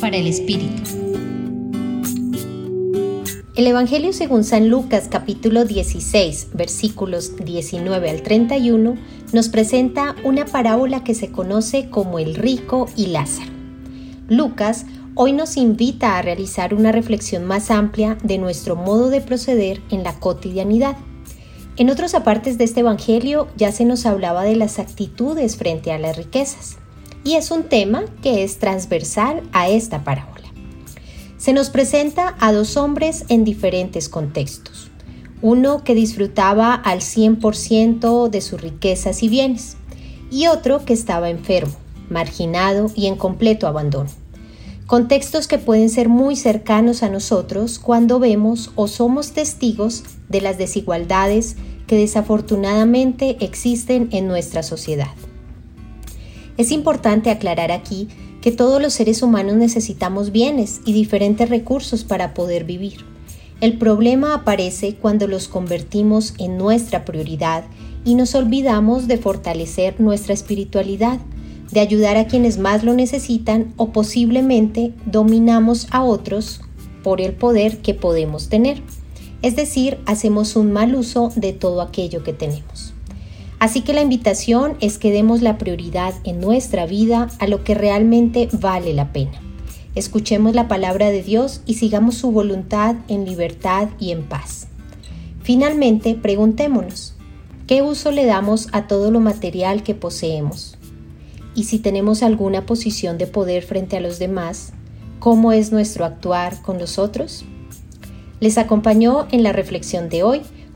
Para el Espíritu. El Evangelio según San Lucas capítulo 16 versículos 19 al 31 nos presenta una parábola que se conoce como el rico y Lázaro. Lucas hoy nos invita a realizar una reflexión más amplia de nuestro modo de proceder en la cotidianidad. En otros apartes de este Evangelio ya se nos hablaba de las actitudes frente a las riquezas, y es un tema que es transversal a esta parábola. Se nos presenta a dos hombres en diferentes contextos. Uno que disfrutaba al 100% de sus riquezas y bienes, y otro que estaba enfermo, marginado y en completo abandono. Contextos que pueden ser muy cercanos a nosotros cuando vemos o somos testigos de las desigualdades que desafortunadamente existen en nuestra sociedad. Es importante aclarar aquí que todos los seres humanos necesitamos bienes y diferentes recursos para poder vivir. El problema aparece cuando los convertimos en nuestra prioridad y nos olvidamos de fortalecer nuestra espiritualidad, de ayudar a quienes más lo necesitan o posiblemente dominamos a otros por el poder que podemos tener. Es decir, hacemos un mal uso de todo aquello que tenemos. Así que la invitación es que demos la prioridad en nuestra vida a lo que realmente vale la pena. Escuchemos la palabra de Dios y sigamos su voluntad en libertad y en paz. Finalmente, preguntémonos, ¿qué uso le damos a todo lo material que poseemos? Y si tenemos alguna posición de poder frente a los demás, ¿cómo es nuestro actuar con los otros? Les acompañó en la reflexión de hoy